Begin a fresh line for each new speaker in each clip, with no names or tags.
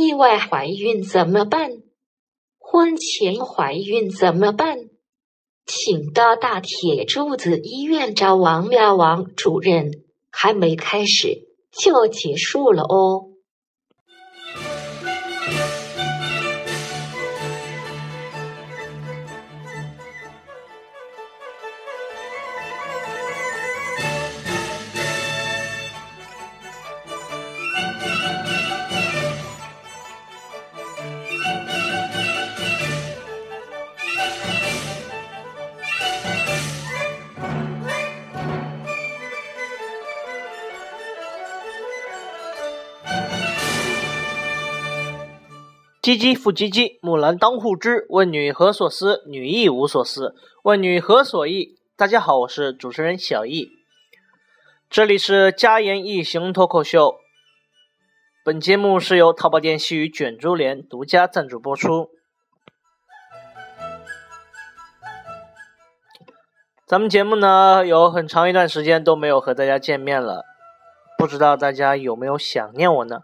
意外怀孕怎么办？婚前怀孕怎么办？请到大铁柱子医院找王妙王主任。还没开始就结束了哦。
唧唧复唧唧，木兰当户织。问女何所思？女亦无所思。问女何所忆？大家好，我是主持人小易，这里是家言异行脱口秀。本节目是由淘宝店西语卷珠帘独家赞助播出。咱们节目呢，有很长一段时间都没有和大家见面了，不知道大家有没有想念我呢？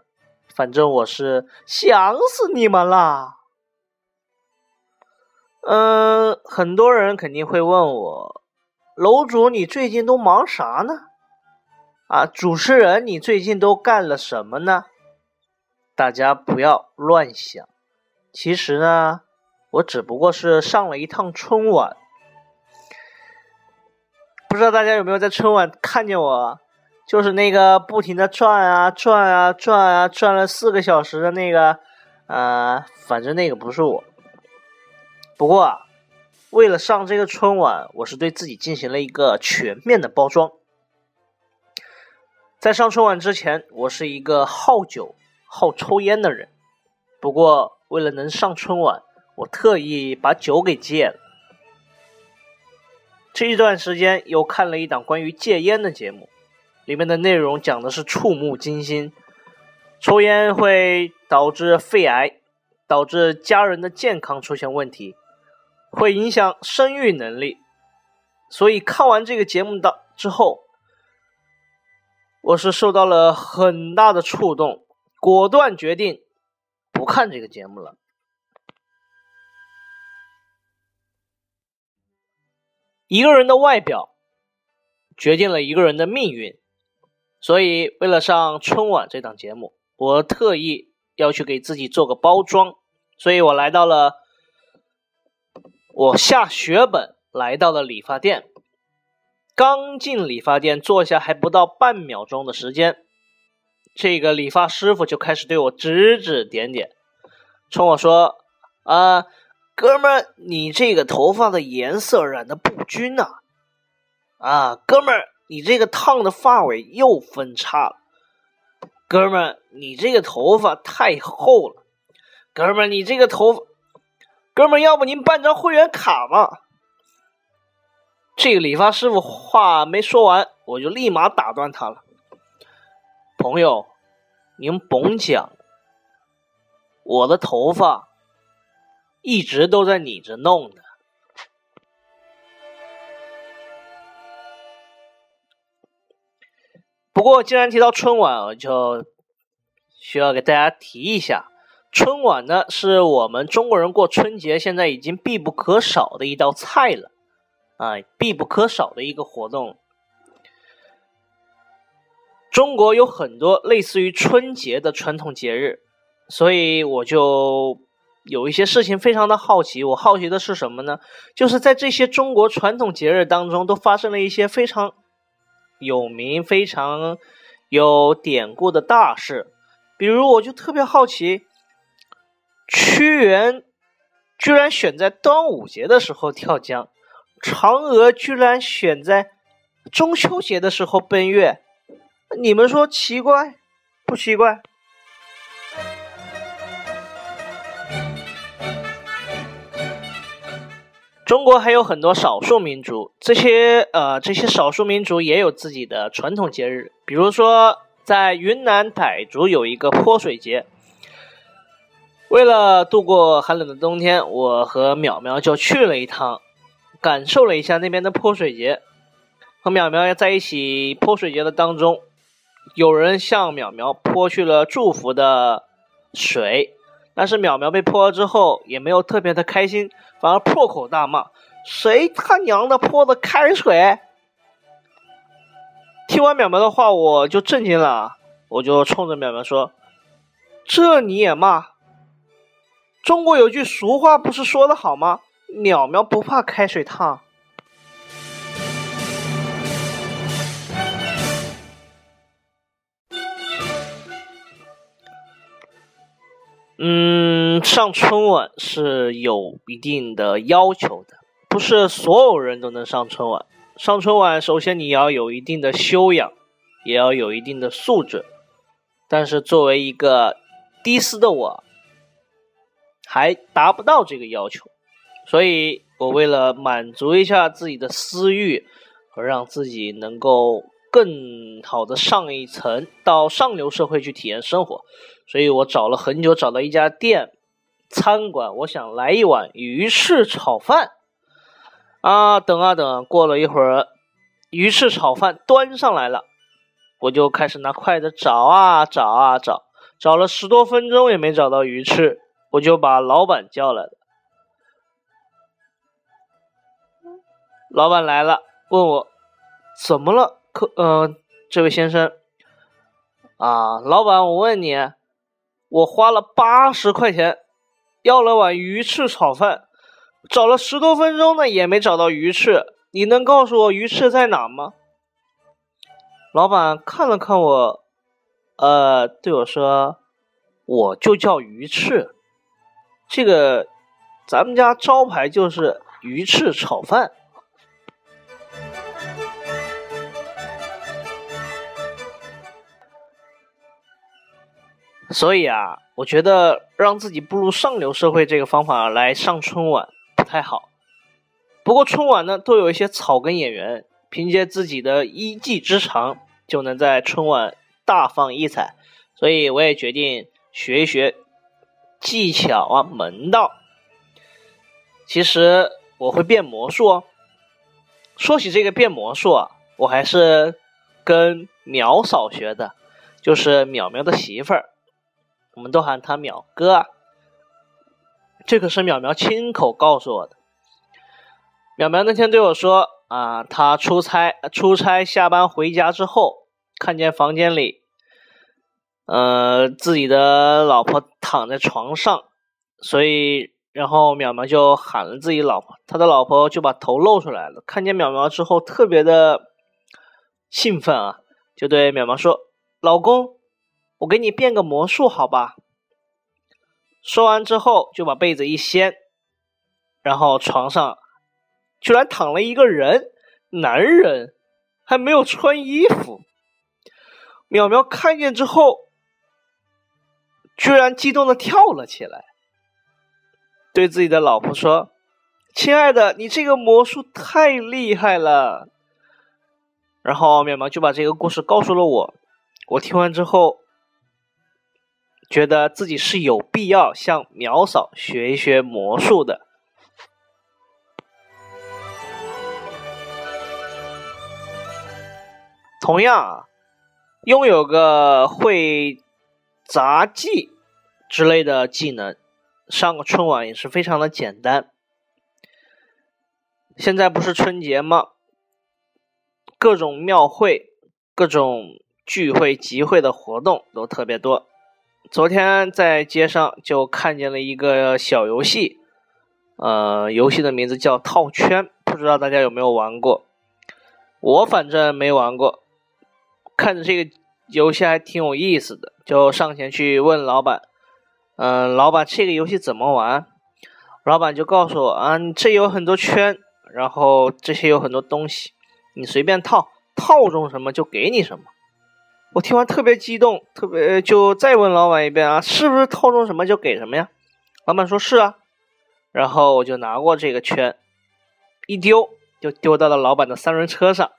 反正我是想死你们啦！嗯，很多人肯定会问我，楼主你最近都忙啥呢？啊，主持人你最近都干了什么呢？大家不要乱想，其实呢，我只不过是上了一趟春晚，不知道大家有没有在春晚看见我？就是那个不停的转啊转啊转啊转了四个小时的那个，呃，反正那个不是我。不过，为了上这个春晚，我是对自己进行了一个全面的包装。在上春晚之前，我是一个好酒、好抽烟的人。不过为了能上春晚，我特意把酒给戒了。这一段时间又看了一档关于戒烟的节目。里面的内容讲的是触目惊心，抽烟会导致肺癌，导致家人的健康出现问题，会影响生育能力。所以看完这个节目的之后，我是受到了很大的触动，果断决定不看这个节目了。一个人的外表决定了一个人的命运。所以，为了上春晚这档节目，我特意要去给自己做个包装。所以我来到了，我下血本来到了理发店。刚进理发店，坐下还不到半秒钟的时间，这个理发师傅就开始对我指指点点，冲我说：“啊，哥们儿，你这个头发的颜色染的不均呐！啊，哥们儿。”你这个烫的发尾又分叉了，哥们儿，你这个头发太厚了，哥们儿，你这个头发，哥们儿，要不您办张会员卡吧？这个理发师傅话没说完，我就立马打断他了。朋友，您甭讲，我的头发一直都在你这弄的。不过，既然提到春晚，我就需要给大家提一下，春晚呢是我们中国人过春节现在已经必不可少的一道菜了，啊，必不可少的一个活动。中国有很多类似于春节的传统节日，所以我就有一些事情非常的好奇。我好奇的是什么呢？就是在这些中国传统节日当中，都发生了一些非常。有名非常有典故的大事，比如我就特别好奇，屈原居然选在端午节的时候跳江，嫦娥居然选在中秋节的时候奔月，你们说奇怪不奇怪？中国还有很多少数民族，这些呃这些少数民族也有自己的传统节日，比如说在云南傣族有一个泼水节。为了度过寒冷的冬天，我和淼淼就去了一趟，感受了一下那边的泼水节。和淼淼在一起泼水节的当中，有人向淼淼泼去了祝福的水。但是淼淼被泼了之后，也没有特别的开心，反而破口大骂：“谁他娘的泼的开水？”听完淼淼的话，我就震惊了，我就冲着淼淼说：“这你也骂？中国有句俗话不是说的好吗？淼淼不怕开水烫。”嗯，上春晚是有一定的要求的，不是所有人都能上春晚。上春晚，首先你要有一定的修养，也要有一定的素质。但是作为一个低斯的我，还达不到这个要求，所以我为了满足一下自己的私欲，和让自己能够更好的上一层，到上流社会去体验生活。所以我找了很久，找到一家店，餐馆，我想来一碗鱼翅炒饭。啊，等啊等，过了一会儿，鱼翅炒饭端上来了，我就开始拿筷子找啊找啊找，找了十多分钟也没找到鱼翅，我就把老板叫来了。老板来了，问我怎么了，客，嗯，这位先生，啊，老板，我问你。我花了八十块钱，要了碗鱼翅炒饭，找了十多分钟呢，也没找到鱼翅。你能告诉我鱼翅在哪吗？老板看了看我，呃，对我说：“我就叫鱼翅，这个咱们家招牌就是鱼翅炒饭。”所以啊，我觉得让自己步入上流社会这个方法来上春晚不太好。不过春晚呢，都有一些草根演员，凭借自己的一技之长，就能在春晚大放异彩。所以我也决定学一学技巧啊门道。其实我会变魔术哦。说起这个变魔术啊，我还是跟苗嫂学的，就是淼淼的媳妇儿。我们都喊他淼哥，这可是淼淼亲口告诉我的。淼淼那天对我说：“啊，他出差，出差下班回家之后，看见房间里，呃，自己的老婆躺在床上，所以，然后淼淼就喊了自己老婆，他的老婆就把头露出来了，看见淼淼之后，特别的兴奋啊，就对淼淼说：‘老公。’我给你变个魔术，好吧？说完之后，就把被子一掀，然后床上居然躺了一个人，男人还没有穿衣服。淼淼看见之后，居然激动的跳了起来，对自己的老婆说：“亲爱的，你这个魔术太厉害了。”然后淼淼就把这个故事告诉了我，我听完之后。觉得自己是有必要向苗嫂学一学魔术的。同样啊，拥有个会杂技之类的技能，上个春晚也是非常的简单。现在不是春节吗？各种庙会、各种聚会、集会的活动都特别多。昨天在街上就看见了一个小游戏，呃，游戏的名字叫套圈，不知道大家有没有玩过？我反正没玩过。看着这个游戏还挺有意思的，就上前去问老板：“嗯，老板，这个游戏怎么玩？”老板就告诉我：“啊，这有很多圈，然后这些有很多东西，你随便套，套中什么就给你什么。”我听完特别激动，特别就再问老板一遍啊，是不是套中什么就给什么呀？老板说是啊，然后我就拿过这个圈，一丢就丢到了老板的三轮车上，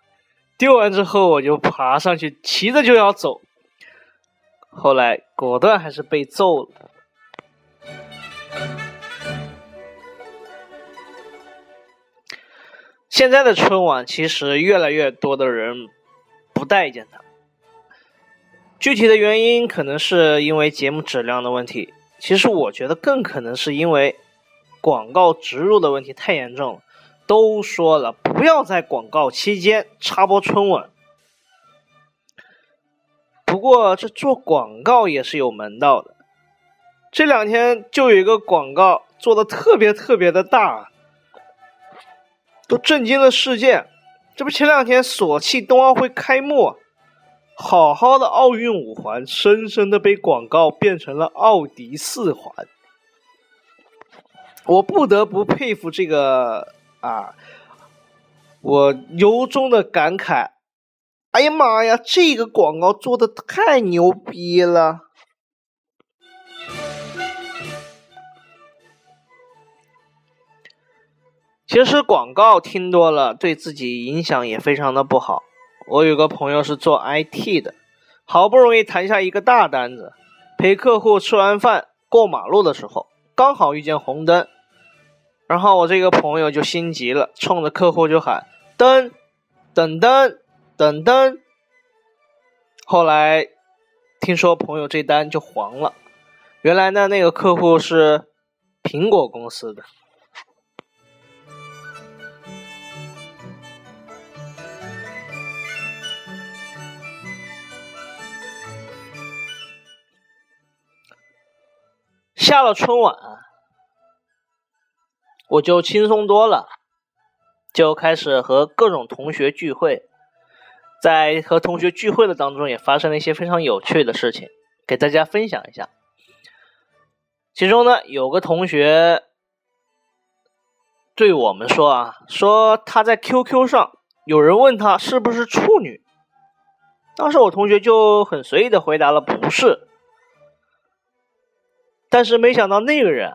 丢完之后我就爬上去，骑着就要走，后来果断还是被揍了。现在的春晚其实越来越多的人不待见他。具体的原因可能是因为节目质量的问题，其实我觉得更可能是因为广告植入的问题太严重了。都说了不要在广告期间插播春晚，不过这做广告也是有门道的。这两天就有一个广告做的特别特别的大，都震惊了世界。这不前两天索契冬奥会开幕。好好的奥运五环，深深的被广告变成了奥迪四环。我不得不佩服这个啊！我由衷的感慨：哎呀妈呀，这个广告做的太牛逼了！其实广告听多了，对自己影响也非常的不好。我有个朋友是做 IT 的，好不容易谈下一个大单子，陪客户吃完饭过马路的时候，刚好遇见红灯，然后我这个朋友就心急了，冲着客户就喊：“灯，等灯，等灯。”后来听说朋友这单就黄了，原来呢那个客户是苹果公司的。下了春晚，我就轻松多了，就开始和各种同学聚会。在和同学聚会的当中，也发生了一些非常有趣的事情，给大家分享一下。其中呢，有个同学对我们说啊，说他在 QQ 上有人问他是不是处女，当时我同学就很随意的回答了不是。但是没想到那个人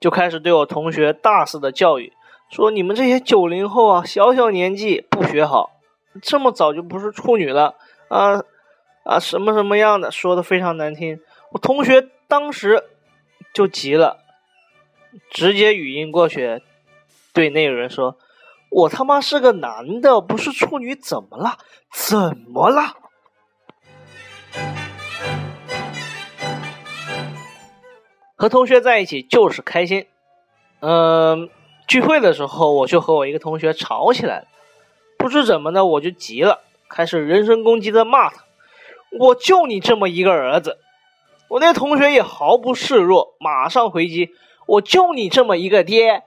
就开始对我同学大肆的教育，说你们这些九零后啊，小小年纪不学好，这么早就不是处女了啊啊什么什么样的，说的非常难听。我同学当时就急了，直接语音过去对那个人说：“我他妈是个男的，不是处女，怎么了？怎么了？”和同学在一起就是开心，嗯，聚会的时候我就和我一个同学吵起来了，不知怎么的我就急了，开始人身攻击的骂他，我就你这么一个儿子，我那同学也毫不示弱，马上回击，我就你这么一个爹。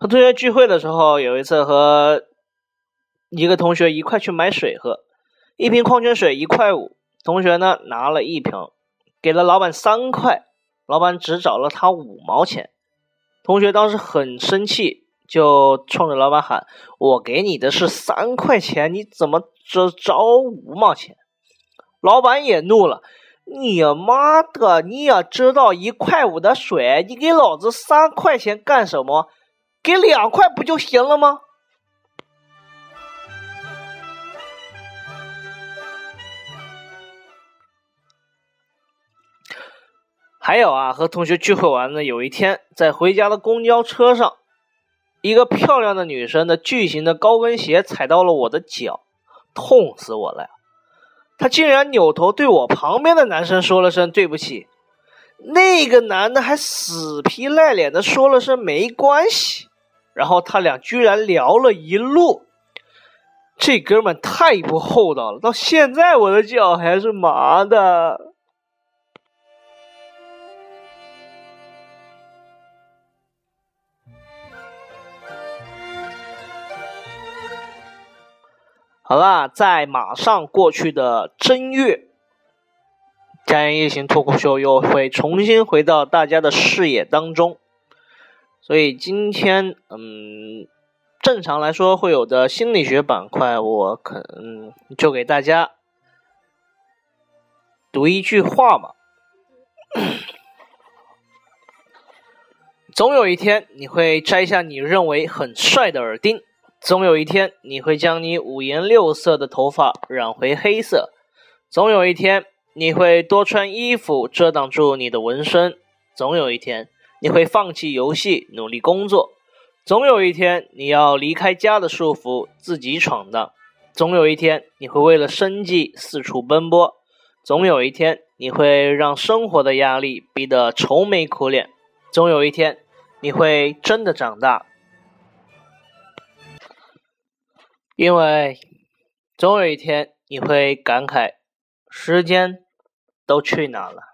和同学聚会的时候，有一次和一个同学一块去买水喝，一瓶矿泉水一块五，同学呢拿了一瓶，给了老板三块，老板只找了他五毛钱，同学当时很生气，就冲着老板喊：“我给你的是三块钱，你怎么只找五毛钱？”老板也怒了：“你妈的，你也知道一块五的水，你给老子三块钱干什么？”给两块不就行了吗？还有啊，和同学聚会完了，有一天在回家的公交车上，一个漂亮的女生的巨型的高跟鞋踩到了我的脚，痛死我了！她竟然扭头对我旁边的男生说了声对不起，那个男的还死皮赖脸的说了声没关系。然后他俩居然聊了一路，这哥们太不厚道了，到现在我的脚还是麻的。好啦，在马上过去的正月，《家言夜行脱口秀》又会重新回到大家的视野当中。所以今天，嗯，正常来说会有的心理学板块，我可能就给大家读一句话吧。总有一天，你会摘下你认为很帅的耳钉；总有一天，你会将你五颜六色的头发染回黑色；总有一天，你会多穿衣服遮挡住你的纹身；总有一天。你会放弃游戏，努力工作。总有一天，你要离开家的束缚，自己闯荡。总有一天，你会为了生计四处奔波；总有一天，你会让生活的压力逼得愁眉苦脸；总有一天，你会真的长大。因为，总有一天，你会感慨，时间都去哪了。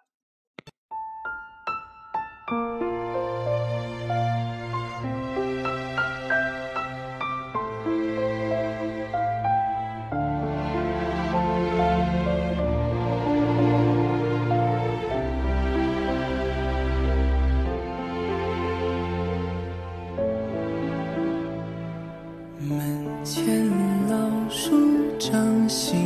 时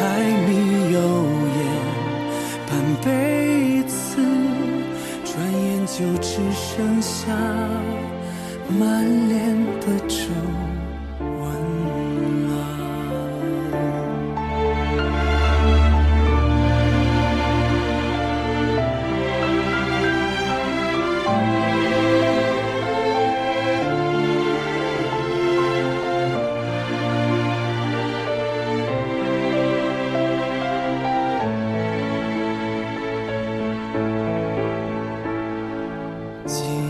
柴米油盐半辈子，转眼就只剩下满脸的皱。时